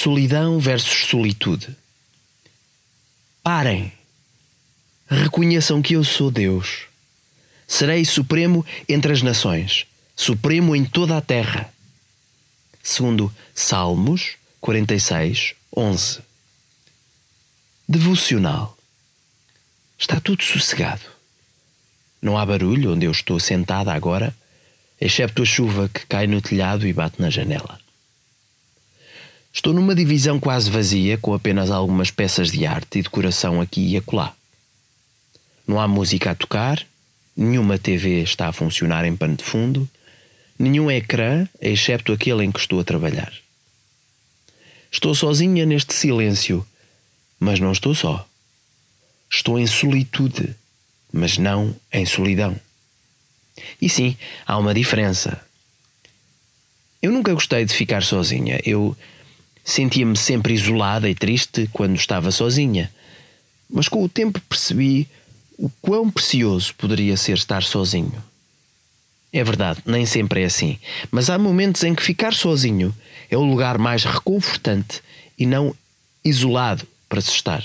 Solidão versus solitude. Parem. Reconheçam que eu sou Deus. Serei supremo entre as nações, supremo em toda a terra. Segundo Salmos 46, 11. Devocional. Está tudo sossegado. Não há barulho onde eu estou sentada agora, excepto a chuva que cai no telhado e bate na janela. Estou numa divisão quase vazia, com apenas algumas peças de arte e decoração aqui e acolá. Não há música a tocar, nenhuma TV está a funcionar em pano de fundo, nenhum ecrã, excepto aquele em que estou a trabalhar. Estou sozinha neste silêncio, mas não estou só. Estou em solitude, mas não em solidão. E sim, há uma diferença. Eu nunca gostei de ficar sozinha. Eu Sentia-me sempre isolada e triste quando estava sozinha, mas com o tempo percebi o quão precioso poderia ser estar sozinho. É verdade, nem sempre é assim, mas há momentos em que ficar sozinho é o lugar mais reconfortante e não isolado para se estar.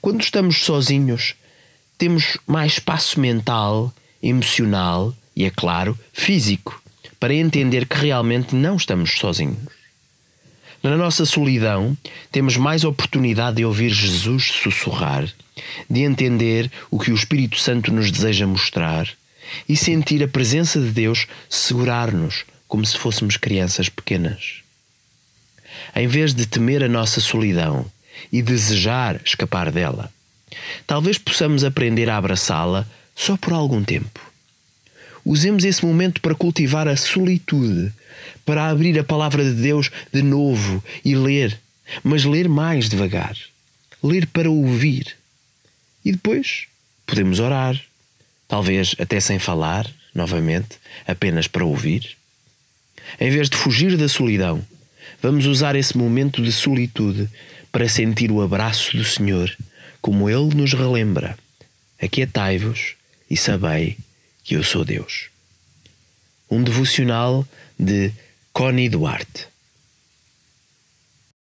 Quando estamos sozinhos, temos mais espaço mental, emocional e, é claro, físico para entender que realmente não estamos sozinhos. Na nossa solidão, temos mais oportunidade de ouvir Jesus sussurrar, de entender o que o Espírito Santo nos deseja mostrar e sentir a presença de Deus segurar-nos como se fôssemos crianças pequenas. Em vez de temer a nossa solidão e desejar escapar dela, talvez possamos aprender a abraçá-la só por algum tempo. Usemos esse momento para cultivar a solitude para abrir a palavra de Deus de novo e ler, mas ler mais devagar. Ler para ouvir. E depois podemos orar, talvez até sem falar, novamente, apenas para ouvir. Em vez de fugir da solidão, vamos usar esse momento de solitude para sentir o abraço do Senhor, como Ele nos relembra: Aquietai-vos e sabei que eu sou Deus. Um devocional de Connie Duarte.